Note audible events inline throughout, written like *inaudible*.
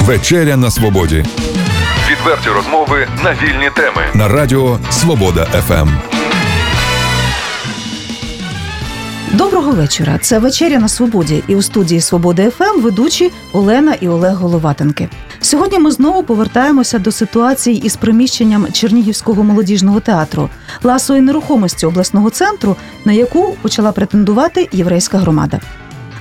Вечеря на свободі. Відверті розмови на вільні теми. На радіо Свобода ФМ. Доброго вечора. Це вечеря на свободі. І у студії Свобода ФМ ведучі Олена і Олег Головатенки. Сьогодні ми знову повертаємося до ситуації із приміщенням Чернігівського молодіжного театру, ласої нерухомості обласного центру, на яку почала претендувати єврейська громада.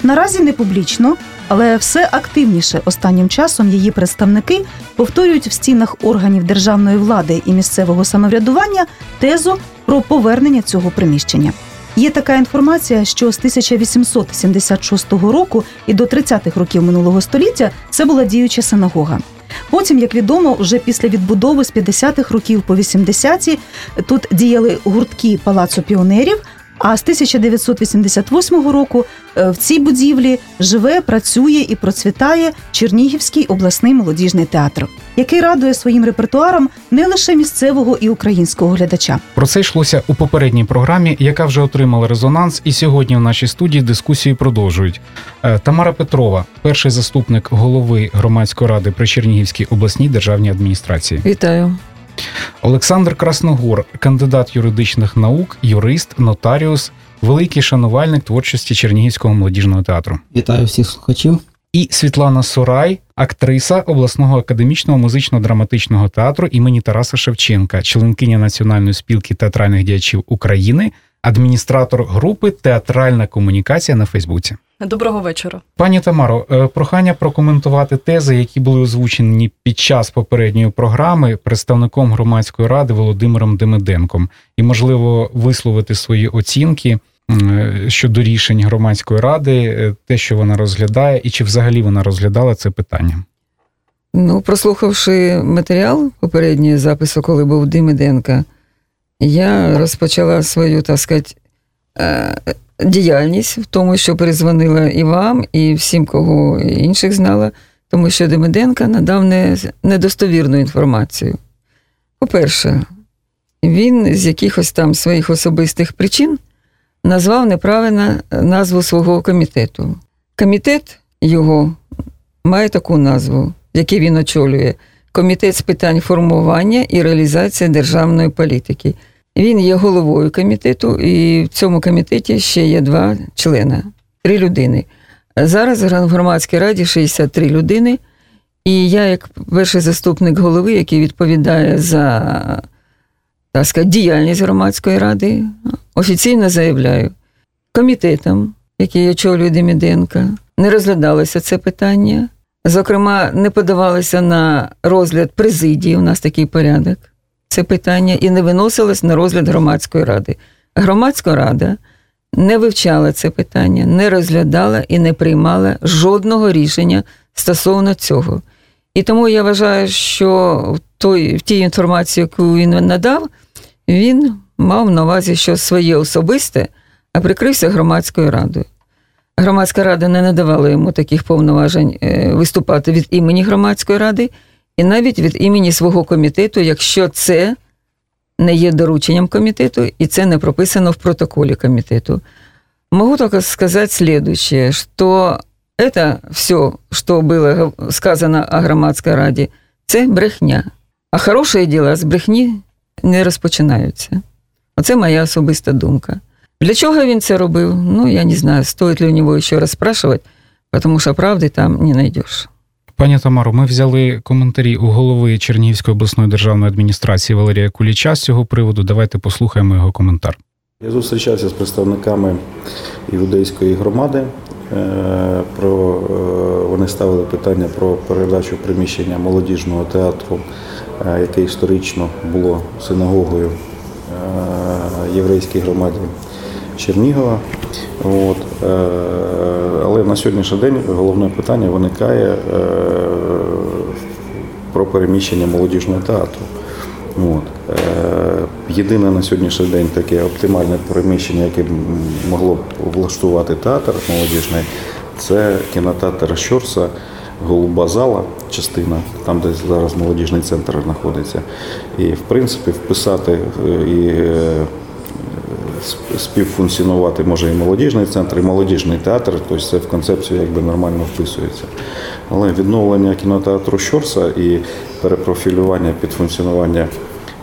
Наразі не публічно, але все активніше останнім часом її представники повторюють в стінах органів державної влади і місцевого самоврядування тезу про повернення цього приміщення. Є така інформація, що з 1876 року і до 30-х років минулого століття це була діюча синагога. Потім, як відомо, вже після відбудови з 50-х років по 80-ті тут діяли гуртки палацу піонерів. А з 1988 року е, в цій будівлі живе, працює і процвітає Чернігівський обласний молодіжний театр, який радує своїм репертуаром не лише місцевого і українського глядача. Про це йшлося у попередній програмі, яка вже отримала резонанс, і сьогодні в нашій студії дискусії продовжують. Е, Тамара Петрова, перший заступник голови громадської ради при Чернігівській обласній державній адміністрації. Вітаю. Олександр Красногор, кандидат юридичних наук, юрист, нотаріус, великий шанувальник творчості Чернігівського молодіжного театру. Вітаю всіх слухачів. І Світлана Сурай, актриса обласного академічного музично-драматичного театру імені Тараса Шевченка, членкиня Національної спілки театральних діячів України, адміністратор групи Театральна комунікація на Фейсбуці. Доброго вечора. Пані Тамаро, е, прохання прокоментувати тези, які були озвучені під час попередньої програми представником громадської ради Володимиром Демиденком, і можливо висловити свої оцінки е, щодо рішень громадської ради, е, те, що вона розглядає, і чи взагалі вона розглядала це питання. Ну, прослухавши матеріал попереднього запису, коли був Димиденка, я розпочала свою, так сказати, діяльність в тому, що перезвонила і вам, і всім, кого інших знала, тому що Демиденка надав не, недостовірну інформацію. По-перше, він з якихось там своїх особистих причин назвав неправильно назву свого комітету. Комітет його має таку назву, який він очолює: Комітет з питань формування і реалізації державної політики. Він є головою комітету, і в цьому комітеті ще є два члени, три людини. Зараз в громадській раді 63 людини, і я, як перший заступник голови, який відповідає за так сказати, діяльність громадської ради, офіційно заявляю, комітетом, який очолює Деміденка, не розглядалося це питання. Зокрема, не подавалося на розгляд президії, у нас такий порядок це питання і не виносилось на розгляд громадської ради. Громадська рада не вивчала це питання, не розглядала і не приймала жодного рішення стосовно цього. І тому я вважаю, що в той, в тій інформації, яку він надав, він мав на увазі, що своє особисте, а прикрився громадською радою. Громадська рада не надавала йому таких повноважень е, виступати від імені громадської ради і навіть від імені свого комітету, якщо це не є дорученням комітету, і це не прописано в протоколі комітету. Могу только сказать следующее, что это все, что было сказано о громадській раді, це брехня. А хороші діла з брехні не розпочинаються. Оце моя особиста думка. Для чого він це робив? Ну, я не знаю, стоїть ли у нього ще раз тому що правди там не знайдеш. Пані Тамаро, ми взяли коментарі у голови Чернігівської обласної державної адміністрації Валерія Куліча з цього приводу. Давайте послухаємо його коментар. Я зустрічався з представниками іудейської громади. Е, про е, вони ставили питання про передачу приміщення молодіжного театру, е, яке історично було синагогою єврейській громаді Чернігова. От. Але на сьогоднішній день головне питання виникає про переміщення молодіжного театру. От. Єдине на сьогоднішній день таке оптимальне переміщення, яке могло б влаштувати театр молодіжний, це кінотеатр Щорса, Голуба зала, частина, там, де зараз молодіжний центр знаходиться. І в принципі вписати і сп- співфункціонувати може і молодіжний центр, і молодіжний театр, тобто це в концепцію якби нормально вписується. Але відновлення кінотеатру Щорса і перепрофілювання під функціонування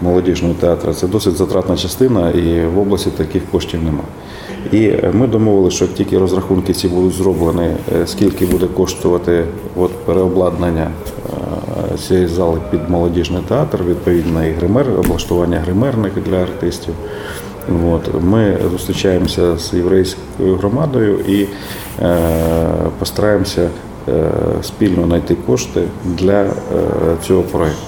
молодіжного театру це досить затратна частина, і в області таких коштів немає. І е, ми домовилися, що тільки розрахунки ці будуть зроблені, е, скільки буде коштувати от переобладнання е, цієї зали під молодіжний театр, відповідно і гример, облаштування гримерних для артистів. От. Ми зустрічаємося з єврейською громадою і е, постараємося е, спільно знайти кошти для е, цього проєкту.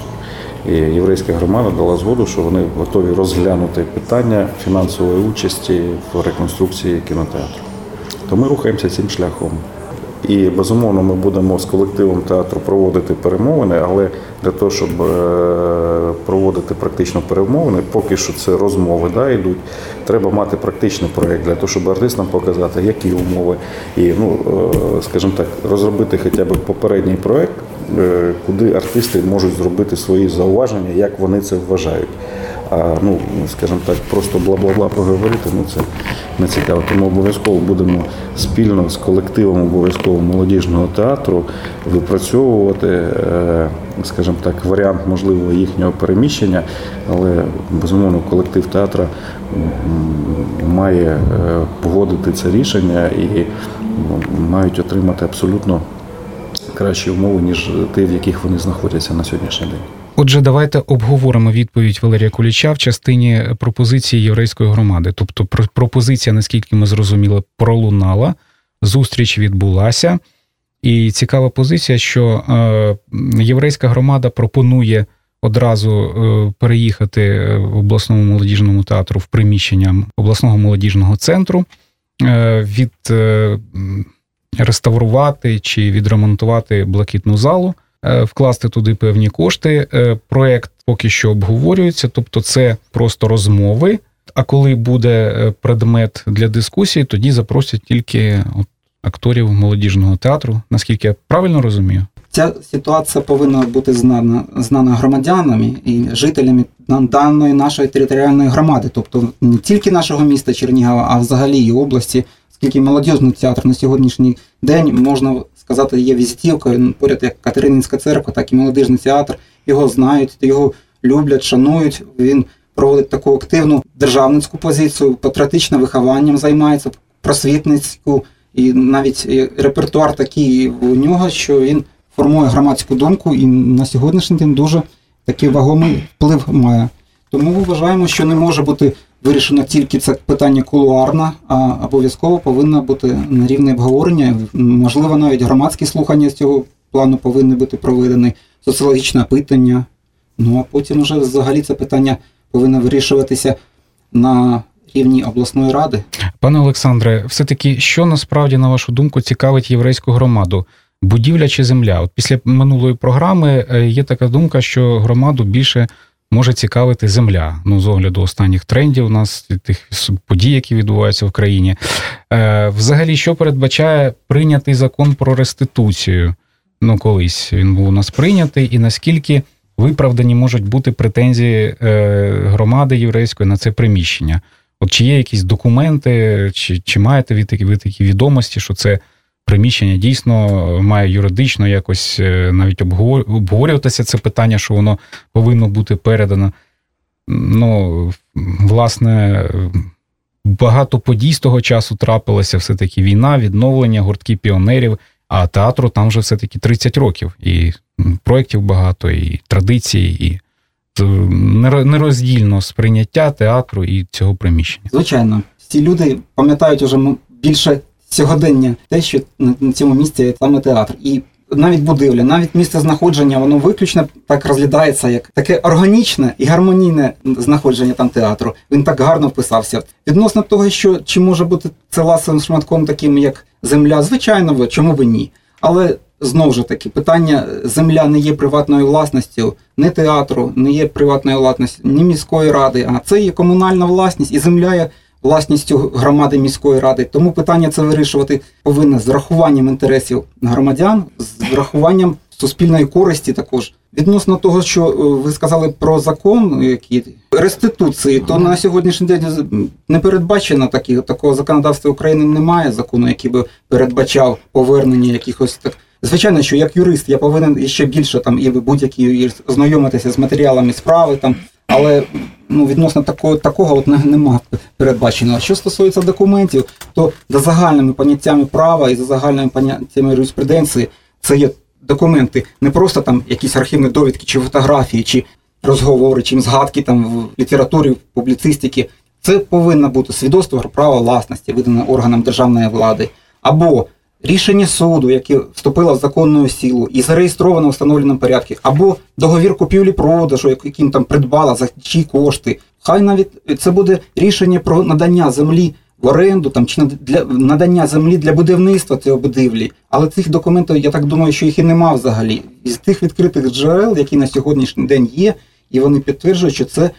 І єврейська громада дала згоду, що вони готові розглянути питання фінансової участі в реконструкції кінотеатру. То ми рухаємося цим шляхом. І безумовно ми будемо з колективом театру проводити перемовини, але для того, щоб е, проводити практично перемовини, поки що це розмови да, йдуть, треба мати практичний проєкт для того, щоб артистам показати, які умови, і ну, е, скажімо так, розробити хоча б попередній проєкт, е, куди артисти можуть зробити свої зауваження, як вони це вважають. А ну, скажімо так, просто бла-бла-бла поговорити, ну це не цікаво. Тому обов'язково будемо спільно з колективом обов'язково молодіжного театру випрацьовувати, е, скажімо так, варіант можливого їхнього переміщення, але безумовно колектив театра м, має е, погодити це рішення і ну, мають отримати абсолютно кращі умови, ніж ті, в яких вони знаходяться на сьогоднішній день. Отже, давайте обговоримо відповідь Валерія Куліча в частині пропозиції єврейської громади. Тобто, про- пропозиція, наскільки ми зрозуміли, пролунала, зустріч відбулася. І цікава позиція, що е, єврейська громада пропонує одразу е, переїхати в обласному молодіжному театру в приміщення обласного молодіжного центру, е, від реставрувати чи відремонтувати блакитну залу вкласти туди певні кошти. Е, Проект поки що обговорюється, тобто це просто розмови. А коли буде е, предмет для дискусії, тоді запросять тільки от акторів молодіжного театру. Наскільки я правильно розумію? Ця ситуація повинна бути знана, знана громадянами і жителями даної нашої територіальної громади, тобто не тільки нашого міста Чернігова, а взагалі і області, оскільки молодіжний театр на сьогоднішній день можна сказати є візитівкою ну, поряд як Катерининська церква, так і молодіжний театр. Його знають, його люблять, шанують. Він проводить таку активну державницьку позицію, патріотичним вихованням займається, просвітницьку, і навіть е, репертуар такий у нього, що він формує громадську думку і на сьогоднішній день дуже такий вагомий вплив має. Тому вважаємо, що не може бути вирішено тільки це питання кулуарно, а обов'язково повинно бути на рівні обговорення. Можливо, навіть громадські слухання з цього плану повинні бути проведені, соціологічне опитання. Ну а потім вже взагалі це питання повинно вирішуватися на рівні обласної ради. Пане Олександре, все-таки, що насправді, на вашу думку, цікавить єврейську громаду? Будівля чи земля? От після минулої програми е, є така думка, що громаду більше може цікавити земля. Ну, з огляду останніх трендів у нас тих подій, які відбуваються в країні. Е, Взагалі, що передбачає прийнятий закон про реституцію? Ну, колись він був у нас прийнятий, і наскільки виправдані можуть бути претензії е, громади єврейської на це приміщення? От чи є якісь документи, чи, чи маєте ви такі, ви такі відомості, що це приміщення дійсно має юридично якось е, навіть обговорюватися це питання, що воно повинно бути передано. Ну, власне, багато подій з того часу трапилося, все-таки війна, відновлення, гуртки піонерів, а театру там вже все-таки 30 років. І проєктів багато, і традицій, і е, нероздільно сприйняття театру і цього приміщення. Звичайно, ці люди пам'ятають уже більше сьогодення те, що на цьому місці саме театр. І навіть будівля, навіть місце знаходження, воно виключно так розглядається як таке органічне і гармонійне знаходження там театру. Він так гарно вписався. Відносно того, що чи може бути це ласовим шматком, таким як земля, звичайно, ви- чому б ні. Але знову ж таки, питання земля не є приватною власністю, не театру, не є приватною власністю, ні міської ради, а це є комунальна власність, і земля є власністю громади міської ради. Тому питання це вирішувати повинно з врахуванням інтересів громадян, з врахуванням суспільної користі також. Відносно того, що е, ви сказали про закон, який реституції, то на сьогоднішній день не передбачено такі, такого законодавства України немає закону, який би передбачав повернення якихось так. Звичайно, що як юрист я повинен ще більше там і будь-який юрист ознайомитися з матеріалами справи там, але ну відносно такого такого от нема передбачено. Що стосується документів, то за загальними поняттями права і за загальними поняттями юриспруденції це є документи, не просто там якісь архівні довідки чи фотографії, чи розговори, чи згадки там в літературі, в публіцистиці. Це повинно бути свідоцтво про право власності, видане органам державної влади, або рішення суду, яке вступило в законну силу і зареєстровано в встановленому порядку, або договір купівлі-продажу, яким там придбала за чиї кошти. Хай навіть це буде рішення про надання землі в оренду там чи для надання землі для будівництва цієї будівлі. Але цих документів, я так думаю, що їх і нема взагалі. Із тих відкритих джерел, які на сьогоднішній день є, і вони підтверджують, що це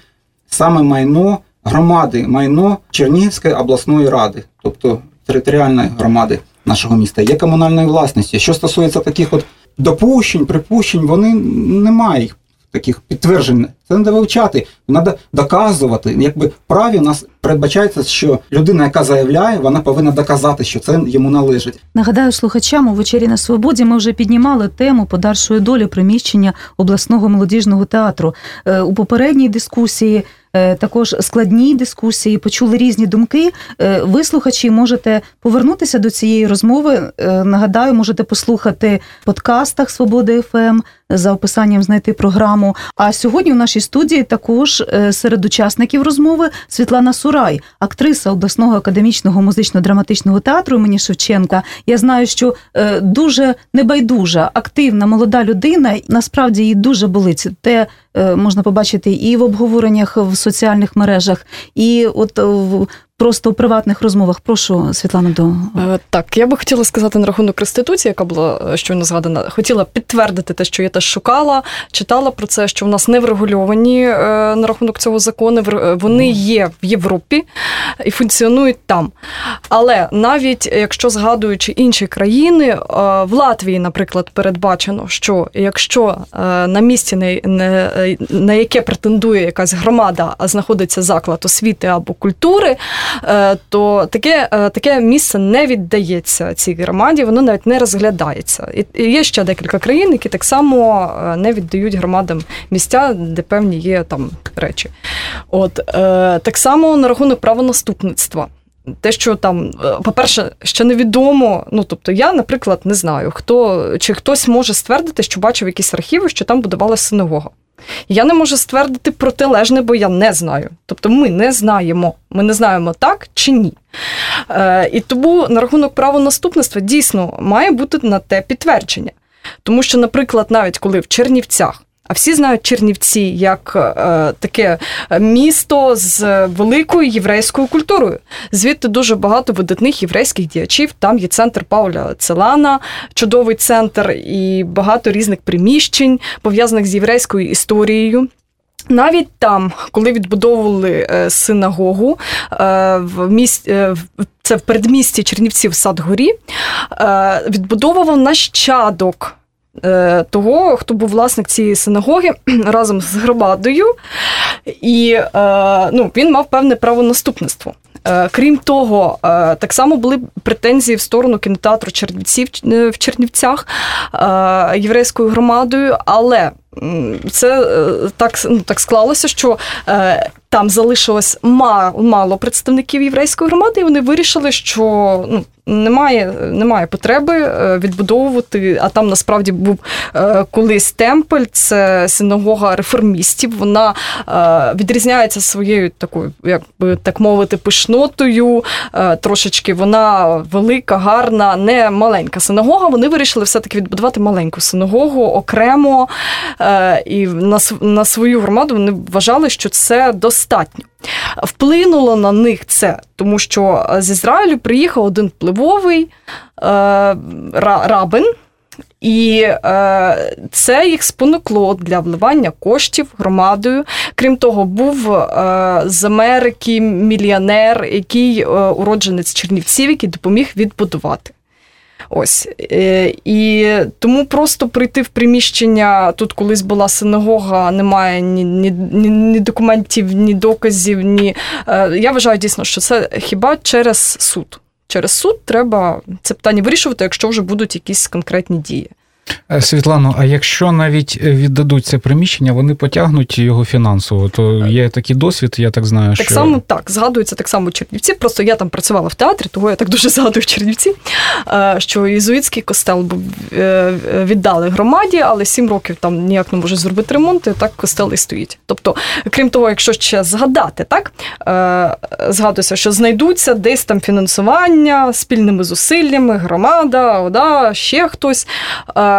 саме майно громади, майно Чернігівської обласної ради, тобто територіальної громади нашого міста, є комунальною власністю. Що стосується таких от допущень, припущень, вони немає їх таких підтверджень. Це треба вивчати, треба доказувати. Якби праві у нас передбачається, що людина, яка заявляє, вона повинна доказати, що це йому належить. Нагадаю слухачам у вечері на свободі. Ми вже піднімали тему подальшої долі приміщення обласного молодіжного театру Е, у попередній дискусії. Е, Також складні дискусії почули різні думки. Е, Ви, слухачі, можете повернутися до цієї розмови. Е, Нагадаю, можете послухати в подкастах Свободи ФМ за описанням знайти програму. А сьогодні у нашій студії також е, серед учасників розмови Світлана Сурай, актриса обласного академічного музично-драматичного театру імені Шевченка. Я знаю, що е, дуже небайдужа, активна молода людина. Насправді їй дуже болить. Те е, можна побачити і в обговореннях в соціальних мережах, і от в просто у приватних розмовах. Прошу Світлана до Е, Так, я би хотіла сказати на рахунок реституції, яка була е, щойно згадана. Хотіла підтвердити те, що я теж шукала, читала про це, що в нас не врегульовані е, на рахунок цього закону. Вони є в Європі і функціонують там. Але навіть якщо згадуючи інші країни, в Латвії, наприклад, передбачено, що якщо на місці, на- на- на яке претендує якась громада, а знаходиться заклад освіти або культури, то таке, е, таке місце не віддається цій громаді, воно навіть не розглядається. І є ще декілька країн, які так само е, не віддають громадам місця, де певні є там речі. От е, так само на рахунок правонаступництва. Те, що там, е, по-перше, ще невідомо. Ну тобто, я, наприклад, не знаю, хто чи хтось може ствердити, що бачив якісь архіви, що там будувалася синагога. Я не можу ствердити протилежне, бо я не знаю. Тобто ми не знаємо. Ми не знаємо так чи ні. Е, і тому на рахунок правонаступництва дійсно має бути на те підтвердження. Тому що, наприклад, навіть коли в Чернівцях, а всі знають Чернівці як е, таке місто з великою єврейською культурою. Звідти дуже багато видатних єврейських діячів. Там є центр Пауля Целана, чудовий центр, і багато різних приміщень, пов'язаних з єврейською історією. Навіть там, коли відбудовували е, синагогу е, в місті, е, це в передмісті Чернівців Садгорі, відбудовував нащадок того, хто був власник цієї синагоги *clears throat* разом з громадою, і е, ну, він мав певне правонаступництво. наступництво. Крім того, е, так само були претензії в сторону кінотеатру Чернівців е, в Чернівцях е, єврейською громадою, але це е, так, ну, так склалося, що е, там залишилось ма- мало представників єврейської громади, і вони вирішили, що ну, немає, немає потреби е, відбудовувати. А там насправді був е, колись темпель, це синагога реформістів. Вона е, відрізняється своєю такою, як би так мовити, пишнотою. Е, Трошечки вона велика, гарна, не маленька синагога. Вони вирішили все-таки відбудувати маленьку синагогу окремо. Е, І на, свою громаду вони вважали, що це достатньо. Вплинуло на них це, тому що з Ізраїлю приїхав один впливовий е, рабин, і е, це їх спонукло для вливання коштів громадою. Крім того, був е, з Америки мільйонер, який е, уродженець Чернівців, який допоміг відбудувати. Ось Е, і тому просто прийти в приміщення. Тут колись була синагога, немає ні, ні, ні, документів, ні доказів. Ні Е, я вважаю дійсно, що це хіба через суд. Через суд треба це питання вирішувати, якщо вже будуть якісь конкретні дії. Е, Світлано, а якщо навіть е, віддадуть це приміщення, вони потягнуть його фінансово, то є такий досвід, я так знаю, Так що само так, згадується так само Чернівці. Просто я там працювала в театрі, того я так дуже *laughs* згадую Чернівці, е, що єзуїтський костел був е, віддали громаді, але сім років там ніяк не може зробити ремонт, і так костел і стоїть. Тобто, крім того, якщо ще згадати, так е, згадується, що знайдуться десь там фінансування спільними зусиллями, громада, ОДА, ще хтось.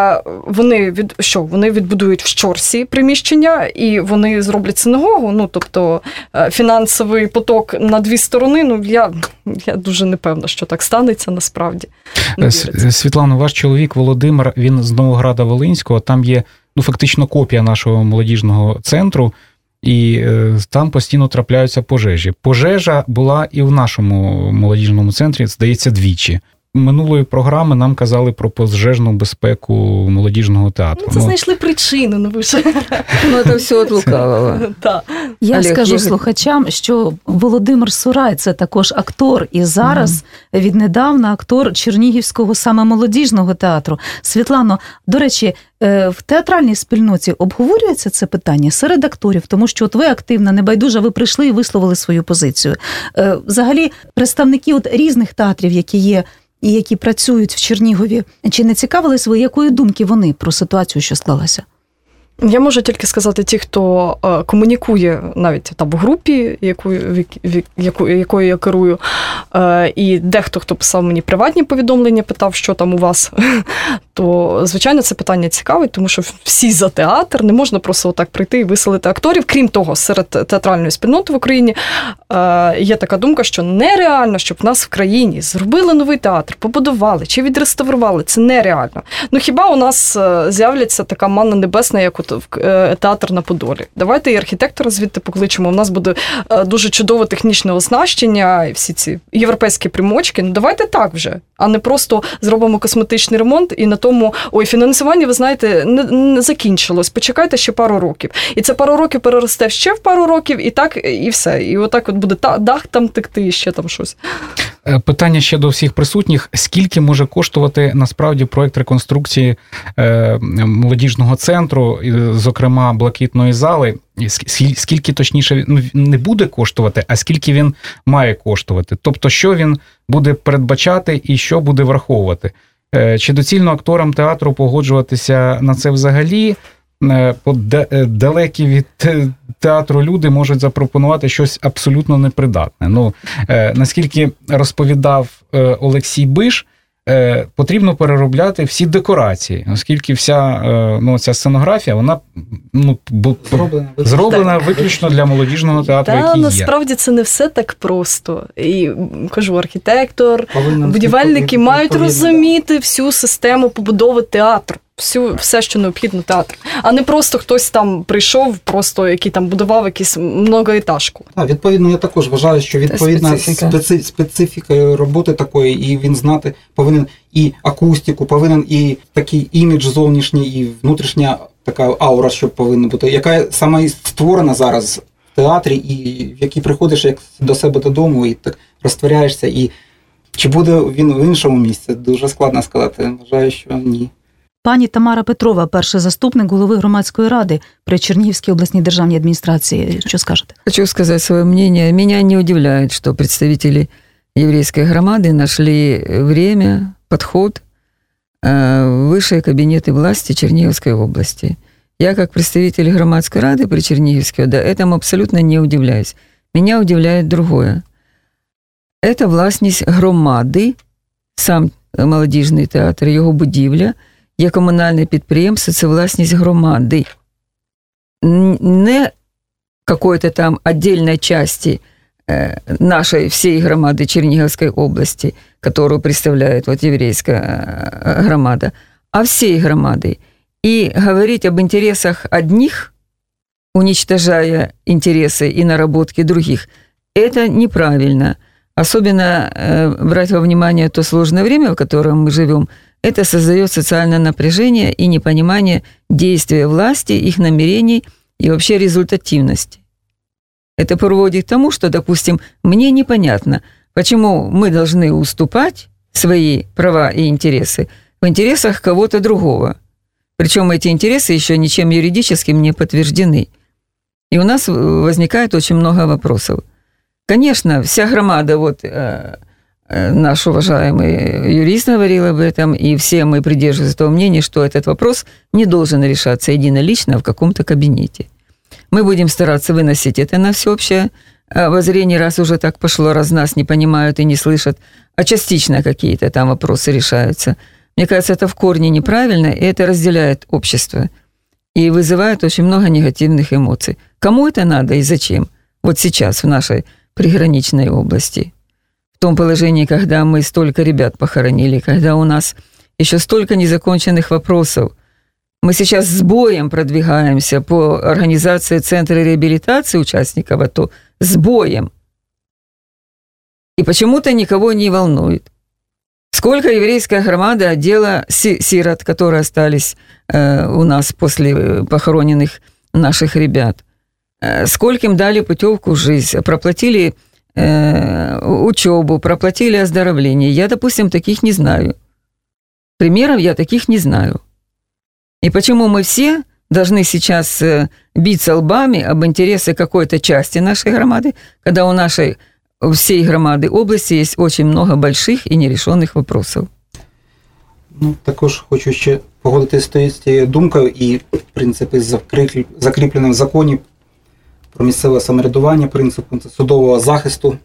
Е, Вони від що вони відбудують в щорсі приміщення і вони зроблять синагогу. Ну тобто е, фінансовий поток на дві сторони. Ну я, я дуже не певна, що так станеться насправді. Е, віриться. С- Світлано, ваш чоловік Володимир, він з Новограда Волинського. Там є ну фактично копія нашого молодіжного центру, і е, там постійно трапляються пожежі. Пожежа була і в нашому молодіжному центрі, здається, двічі. Минулої програми нам казали про пожежну безпеку молодіжного театру. Ну, це знайшли причину, ну ви ж Ну, это все от лукавого. так. Я Олег, скажу є- слухачам, що Володимир Сурай це також актор, і зараз віднедавна актор Чернігівського саме молодіжного театру. Світлано, до речі, е, в театральній спільноті обговорюється це питання серед акторів, тому що от ви активна, небайдужа, ви прийшли і висловили свою позицію. Е, Взагалі, представники от різних театрів, які є. І які працюють в Чернігові, чи не цікавились ви, якої думки вони про ситуацію, що склалася? Я можу тільки сказати ті, хто е, комунікує навіть там в групі, в яку, якою я керую, е, і дехто, хто писав мені приватні повідомлення, питав, що там у вас, *laughs* то звичайно це питання цікавить, тому що всі за театр не можна просто отак прийти і виселити акторів. Крім того, серед театральної спільноти в Україні е, є така думка, що нереально, щоб в нас в країні зробили новий театр, побудували чи відреставрували. Це нереально. Ну хіба у нас з'являться така манна небесна, як от в е, театр на Подолі? Давайте і архітектора звідти покличемо. У нас буде е, дуже чудове технічне оснащення і всі ці європейські примочки. Ну давайте так вже, а не просто зробимо косметичний ремонт і на тому ой, фінансування, ви знаєте, не, не закінчилось. Почекайте ще пару років. І це пару років переросте ще в пару років, і так, і все. І отак от буде дах там текти, і ще там щось. Е, Питання ще до всіх присутніх: скільки може коштувати насправді проект реконструкції е, молодіжного центру, зокрема блакитної зали? Скільки точніше ну, не буде коштувати, а скільки він має коштувати? Тобто, що він буде передбачати і що буде враховувати? Е, Чи доцільно акторам театру погоджуватися на це взагалі? Е, е, Далекі від театру люди можуть запропонувати щось абсолютно непридатне. Ну, наскільки розповідав Олексій Биш, потрібно переробляти всі декорації, оскільки вся е, ну, ця сценографія вона ну, бу- зроблена зроблена виключно для молодіжного театру, Та який є. насправді це не все так просто. І кажу, архітектор, Повинен будівельники мають розуміти всю систему побудови театру. Всю все, що необхідно театру, а не просто хтось там прийшов, просто який там будував якусь многоетажку. Так, відповідно, я також вважаю, що відповідна специфіка. специфіка роботи такої, і він знати повинен і акустику, повинен і такий імідж зовнішній, і внутрішня така аура, що повинна бути, яка саме і створена зараз в театрі, і в якій приходиш як до себе додому, і так розтворяєшся. І чи буде він в іншому місці? Дуже складно сказати. Вважаю, що ні. Пані Тамара Петрова, перший заступник голови громадської ради при Чернігівській обласній державній адміністрації. Що скажете? Хочу сказать свое мнение. Меня не удивляет, что представители еврейской громады нашли время, подход э, в высшие кабинеты власти Черниговской области. Я, как представитель громадской рады при Черниговской, да, этому абсолютно не удивляюсь. Меня удивляет другое. Это власність громади, сам молодіжний театр, його будівля, є комунальне підприємство, це власність громади. Н- Не какой-то там отдельной части э, нашей всей громады Черниговской области, которую представляет вот еврейская э, громада, а всей громады. И говорить об интересах одних, уничтожая интересы и наработки других, это неправильно. Особенно э, брать во внимание то сложное время, в котором мы живем, это создает социальное напряжение и непонимание действия власти, их намерений и вообще результативности. Это приводит к тому, что, допустим, мне непонятно, почему мы должны уступать свои права и интересы в интересах кого-то другого. Причем эти интересы еще ничем юридическим не подтверждены. И у нас возникает очень много вопросов. Конечно, вся громада, вот э, наш уважаемый юрист говорил об этом, и все мы придерживаемся того мнения, что этот вопрос не должен решаться единолично в каком-то кабинете. Мы будем стараться выносить это на всеобщее воззрение, раз уже так пошло, раз нас не понимают и не слышат, а частично какие-то там вопросы решаются. Мне кажется, это в корне неправильно, и это разделяет общество и вызывает очень много негативных эмоций. Кому это надо и зачем? Вот сейчас в нашей приграничной области. В том положении, когда мы столько ребят похоронили, когда у нас еще столько незаконченных вопросов. Мы сейчас с боем продвигаемся по организации Центра реабилитации участников АТО. С боем. И почему-то никого не волнует. Сколько еврейская громада отдела сирот, которые остались э, у нас после похороненных наших ребят. Э, сколько им дали путевку в жизнь, проплатили э, учебу, проплатили оздоровление. Я, допустим, таких не знаю. Примеров я таких не знаю. И почему мы все должны сейчас э, биться лбами об интересы какой-то части нашей громады, когда у нашей всей громади області є дуже много больших і нерешених вопросів. Ну, також хочу ще погодитися з тією думкою і, в принципі, закріпленим в законі про місцеве самоврядування, принципом судового захисту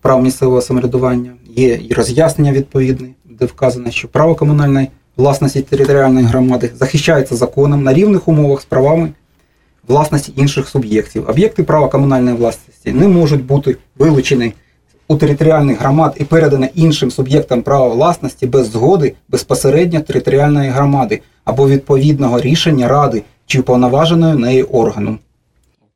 прав місцевого самоврядування. Є і роз'яснення відповідне, де вказано, що право комунальної власності територіальної громади захищається законом на рівних умовах з правами власності інших суб'єктів. Об'єкти права комунальної власності не можуть бути вилучені у територіальних громад і передані іншим суб'єктам права власності без згоди безпосередньо територіальної громади або відповідного рішення ради чи уповноваженої неї органу.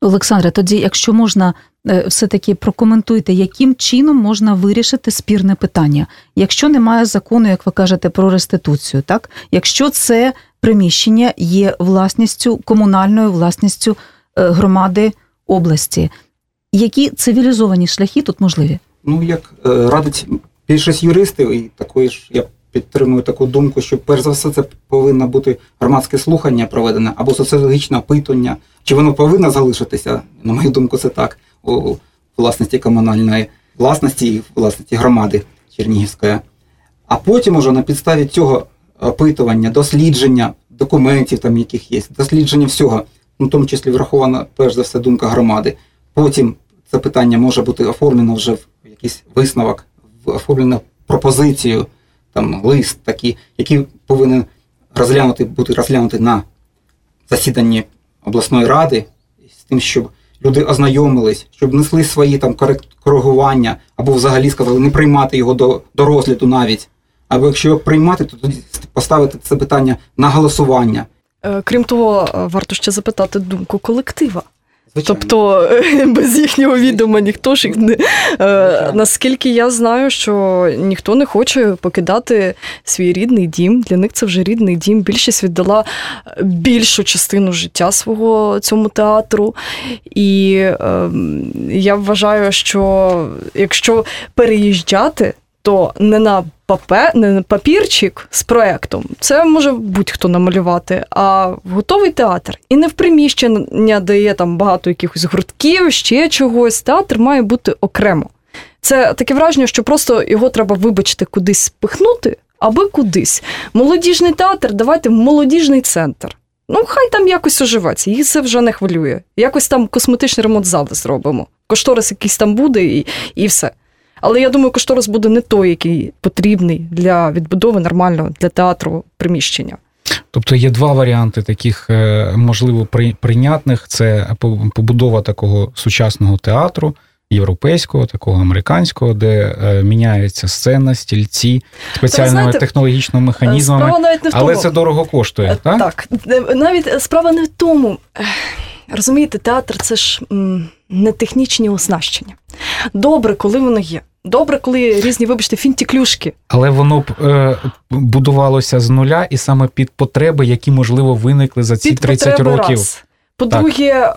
Олександре, тоді, якщо можна, е, все-таки прокоментуйте, яким чином можна вирішити спірне питання, якщо немає закону, як ви кажете, про реституцію, так якщо це приміщення є власністю комунальною власністю е, громади області, які цивілізовані шляхи тут можливі? Ну як е, радить більшість юристів, і такої ж я підтримую таку думку, що перш за все це повинно бути громадське слухання проведене або соціологічне опитування. Чи воно повинно залишитися? На мою думку, це так у власності комунальної власності і власності громади Чернігівської. А потім уже на підставі цього опитування, дослідження документів, там яких є, дослідження всього, ну, в тому числі врахована перш за все думка громади. Потім це питання може бути оформлено вже в якийсь висновок, оформлено пропозицію там лист такий, який повинен розглянути, бути розглянути на засіданні обласної ради з тим, щоб люди ознайомились, щоб несли свої там коригування, або взагалі сказали не приймати його до, до розгляду навіть. Або якщо його приймати, то тоді поставити це питання на голосування. Е, крім того, варто ще запитати думку колектива. Звичайно. Тобто *laughs* без їхнього відома ніхто ж не е, наскільки я знаю, що ніхто не хоче покидати свій рідний дім. Для них це вже рідний дім. Більшість віддала більшу частину життя свого цьому театру. І е, я вважаю, що якщо переїжджати, то не на папе, не на папірчик з проектом, це може будь-хто намалювати, а готовий театр. І не в приміщення, де є там багато якихось гуртків, ще чогось. Театр має бути окремо. Це таке враження, що просто його треба, вибачити, кудись спихнути, аби кудись. Молодіжний театр, давайте в молодіжний центр. Ну, хай там якось оживеться, їх це вже не хвилює. Якось там косметичний ремонт зали зробимо. Кошторис якийсь там буде і, і все. Але я думаю, кошторис буде не той, який потрібний для відбудови нормального для театру приміщення. Тобто є два варіанти таких, е, можливо, прийнятних: це побудова такого сучасного театру. Європейського, такого американського, де е, міняється сцена, стільці спеціальними знаєте, технологічними механізмами, навіть не в але це дорого коштує. Е, так, Так, навіть справа не в тому. Розумієте, театр це ж не технічні оснащення. Добре, коли воно є. Добре, коли різні, вибачте, фінтіклюшки. Але воно б е, будувалося з нуля і саме під потреби, які можливо виникли за ці Під 30 потреби років. раз. По-друге, е,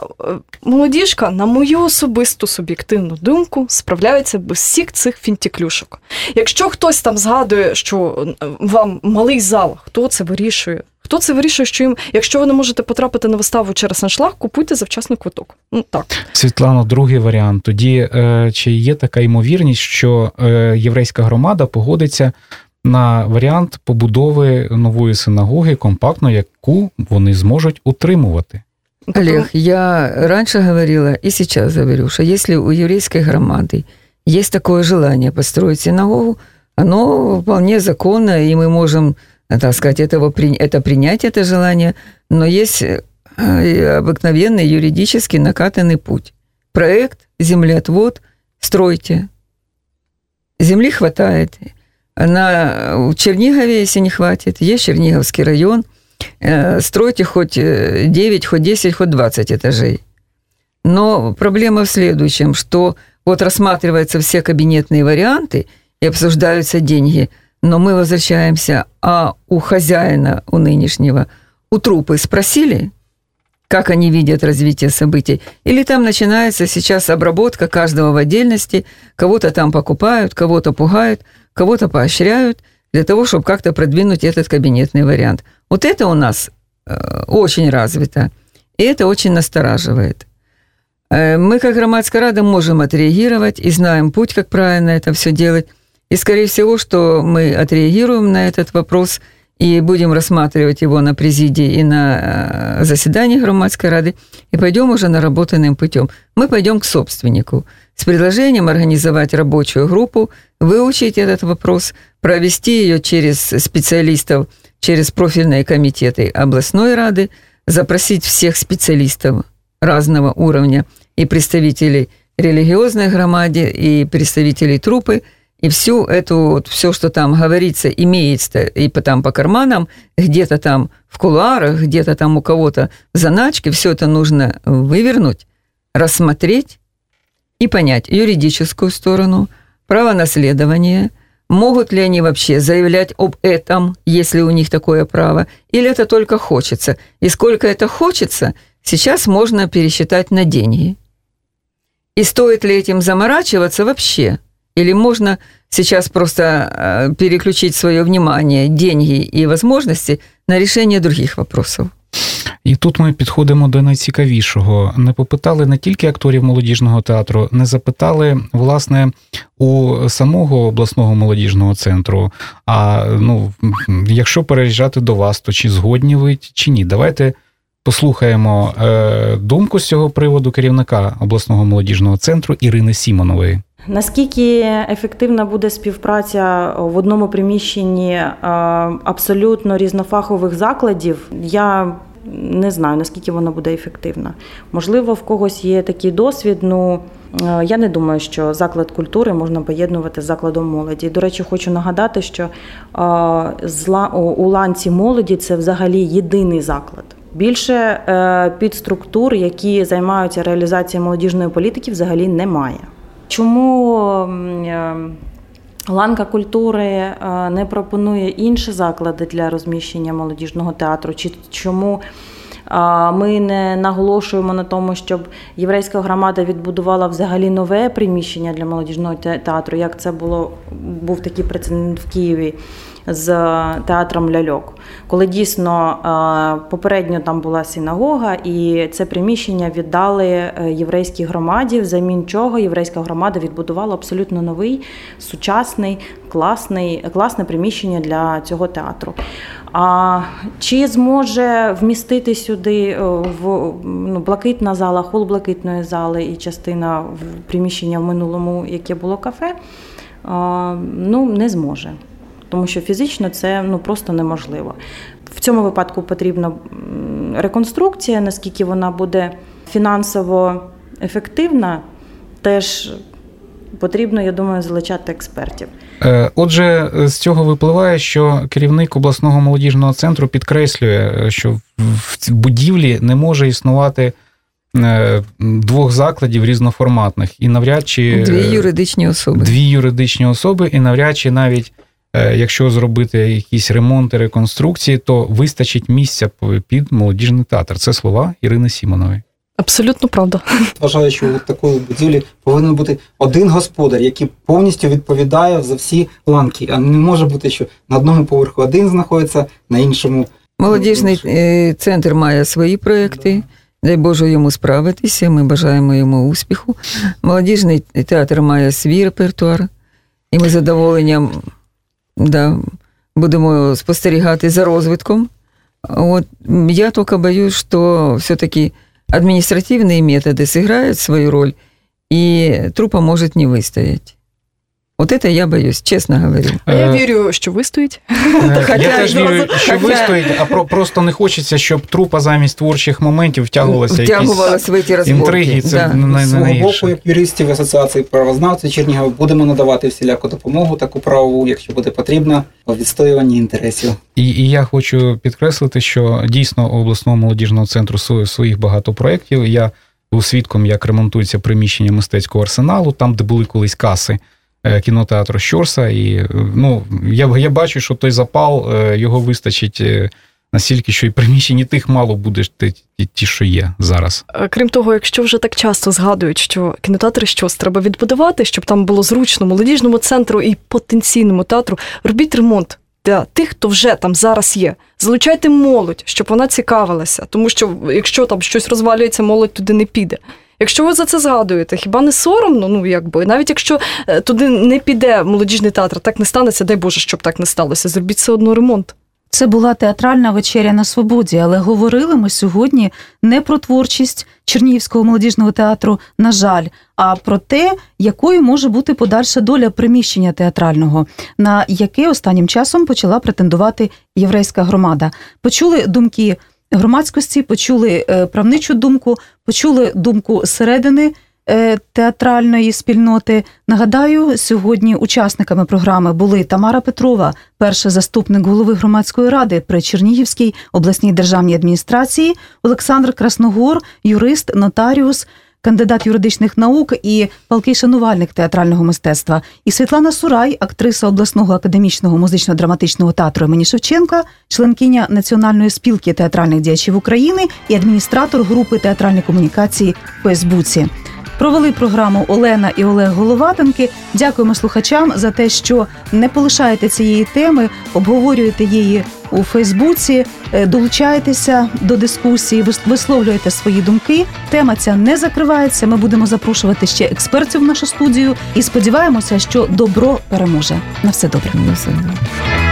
молодіжка, на мою особисту суб'єктивну думку, справляється без всіх цих фінтіклюшок. Якщо хтось там згадує, що е, вам малий зал, хто це вирішує? Хто це вирішує, що їм, якщо ви не можете потрапити на виставу через аншлаг, купуйте завчасно квиток. Ну так. Світлано, другий варіант. Тоді е, чи є така ймовірність, що е, єврейська громада погодиться на варіант побудови нової синагоги компактно, яку вони зможуть утримувати? Тобто, Олег, я раньше говорила и сейчас говорю, что если у еврейской громады есть такое желание построить синагогу, оно вполне законно, и мы можем, э, Так сказать, этого, при- это принять, это желание, но есть э, обыкновенный юридически накатанный путь. Проект, землеотвод, стройте. Земли хватает. На, в Чернигове, если не хватит, есть Черниговский район, э, стройте хоть э, 9, хоть 10, хоть 20 этажей. Но проблема в следующем, что вот рассматриваются все кабинетные варианты и обсуждаются деньги, но мы возвращаемся, а у хозяина, у нынешнего, у трупы спросили, как они видят развитие событий, или там начинается сейчас обработка каждого в отдельности, кого-то там покупают, кого-то пугают, кого-то поощряют, для того, чтобы как-то продвинуть этот кабинетный вариант. Вот это у нас э, очень развито, и это очень настораживает. Э, Мы, как громадская рада, можем отреагировать и знаем путь, как правильно это все делать. И, скорее всего, что мы отреагируем на этот вопрос и будем рассматривать его на президии и на э, заседании громадской рады, и пойдем уже наработанным путем. Мы пойдем к собственнику с предложением организовать рабочую группу, выучить этот вопрос, провести ее через специалистов, через профильные комитеты областной рады, запросить всех специалистов разного уровня и представителей религиозной громаде, и представителей трупы, и всю эту, вот, все, что там говорится, имеется и по, там по карманам, где-то там в кулуарах, где-то там у кого-то в заначке, все это нужно вывернуть, рассмотреть и понять юридическую сторону, право наследования, могут ли они вообще заявлять об этом, если у них такое право, или это только хочется. И сколько это хочется, сейчас можно пересчитать на деньги. И стоит ли этим заморачиваться вообще? Или можно сейчас просто э, переключить свое внимание, деньги и возможности на решение других вопросов? І тут ми підходимо до найцікавішого. Не попитали не тільки акторів молодіжного театру, не запитали власне у самого обласного молодіжного центру. А ну, якщо переїжджати до вас, то чи згодні ви чи ні? Давайте послухаємо е, думку з цього приводу керівника обласного молодіжного центру Ірини Сімонової. Наскільки ефективна буде співпраця в одному приміщенні е, абсолютно різнофахових закладів, я не знаю, наскільки вона буде ефективна. Можливо, в когось є такий досвід. Ну е, я не думаю, що заклад культури можна поєднувати з закладом молоді. До речі, хочу нагадати, що е, у- ланці молоді це взагалі єдиний заклад. Більше підструктур, які займаються реалізацією молодіжної політики, взагалі немає. Чому е, ланка культури е, не пропонує інші заклади для розміщення молодіжного театру? Чи чому е, ми не наголошуємо на тому, щоб єврейська громада відбудувала взагалі нове приміщення для молодіжного театру, як це було був такий прецедент в Києві з театром ляльок, коли дійсно е, попередньо там була синагога, і це приміщення віддали е, єврейській громаді, взамін чого єврейська громада відбудувала абсолютно новий, сучасний, класний, класне приміщення для цього театру. А чи зможе вмістити сюди е, в ну, блакитна зала, хол блакитної зали і частина в приміщення в минулому, яке було кафе? А, Ну, не зможе тому що фізично це ну просто неможливо. В цьому випадку потрібна реконструкція, наскільки вона буде фінансово ефективна, теж потрібно, я думаю, залучати експертів. Е, Отже, з цього випливає, що керівник обласного молодіжного центру підкреслює, що в- будівлі не може існувати е, двох закладів різноформатних, і навряд чи Дві е, юридичні особи. дві юридичні особи, і навряд чи навіть якщо зробити якісь ремонти, реконструкції, то вистачить місця під молодіжний театр. Це слова Ірини Сімонової. Абсолютно правда. *laughs* Вважаю, що у такої будівлі повинен бути один господар, який повністю відповідає за всі ланки. А не може бути, що на одному поверху один знаходиться, на іншому Молодіжний е, центр має свої проекти. Дай Боже йому справитися. Ми бажаємо йому успіху. Молодіжний театр має свій репертуар, і ми з задоволенням да, будемо спостерігати за розвитком. От я тільки боюсь, що все-таки административные методы сыграют свою роль, и трупа может не выстоять. Вот это я боюсь, честно говорю. А я Е, вірю, що вистоїть. Е, *laughs* Я теж вірю, що вистоїть, а про, просто не хочеться, щоб трупа замість творчих моментів втягувалася якісь Втягувалась в эти разборки. інтриги. Це да. не З свого боку, як юристів Асоціації правознавців Чернігова, будемо надавати всіляку допомогу, таку правову, якщо буде потрібно, у відстоюванні інтересів. І, і я хочу підкреслити, що дійсно у обласного молодіжного центру сво- своїх багато проєктів. Я був свідком, як ремонтується приміщення мистецького арсеналу, там, де були колись каси кінотеатру Щорса. І е, ну, я, я бачу, що той запал е, його вистачить е, настільки, що і приміщень і тих мало буде ті, що є зараз. Е, Крім того, якщо вже так часто згадують, що кінотеатри щось треба відбудувати, щоб там було зручно молодіжному центру і потенційному театру, робіть ремонт для тих, хто вже там зараз є. Залучайте молодь, щоб вона цікавилася, тому що якщо там щось розвалюється, молодь туди не піде. Якщо ви за це згадуєте, хіба не соромно? Ну якби навіть якщо е, туди не піде молодіжний театр, так не станеться, дай Боже, щоб так не сталося. Зробіть все одно ремонт. Це була театральна вечеря на свободі, але говорили ми сьогодні не про творчість Чернігівського молодіжного театру, на жаль, а про те, якою може бути подальша доля приміщення театрального, на яке останнім часом почала претендувати єврейська громада. Почули думки громадськості, почули е, правничу думку, почули думку середини е, театральної спільноти. Нагадаю, сьогодні учасниками програми були Тамара Петрова, перший заступник голови громадської ради при Чернігівській обласній державній адміністрації, Олександр Красногор, юрист, нотаріус. Кандидат юридичних наук і палкий шанувальник театрального мистецтва, і Світлана Сурай, актриса обласного академічного музично-драматичного театру імені Шевченка, членкиня Національної спілки театральних діячів України і адміністратор групи театральної комунікації в Фейсбуці. Провели програму Олена і Олег Головатенки. Дякуємо слухачам за те, що не полишаєте цієї теми, обговорюєте її у Фейсбуці, е, долучаєтеся до дискусії, вис- висловлюєте свої думки. Тема ця не закривається. Ми будемо запрошувати ще експертів в нашу студію і сподіваємося, що добро переможе. На все добре. Ну, все, да.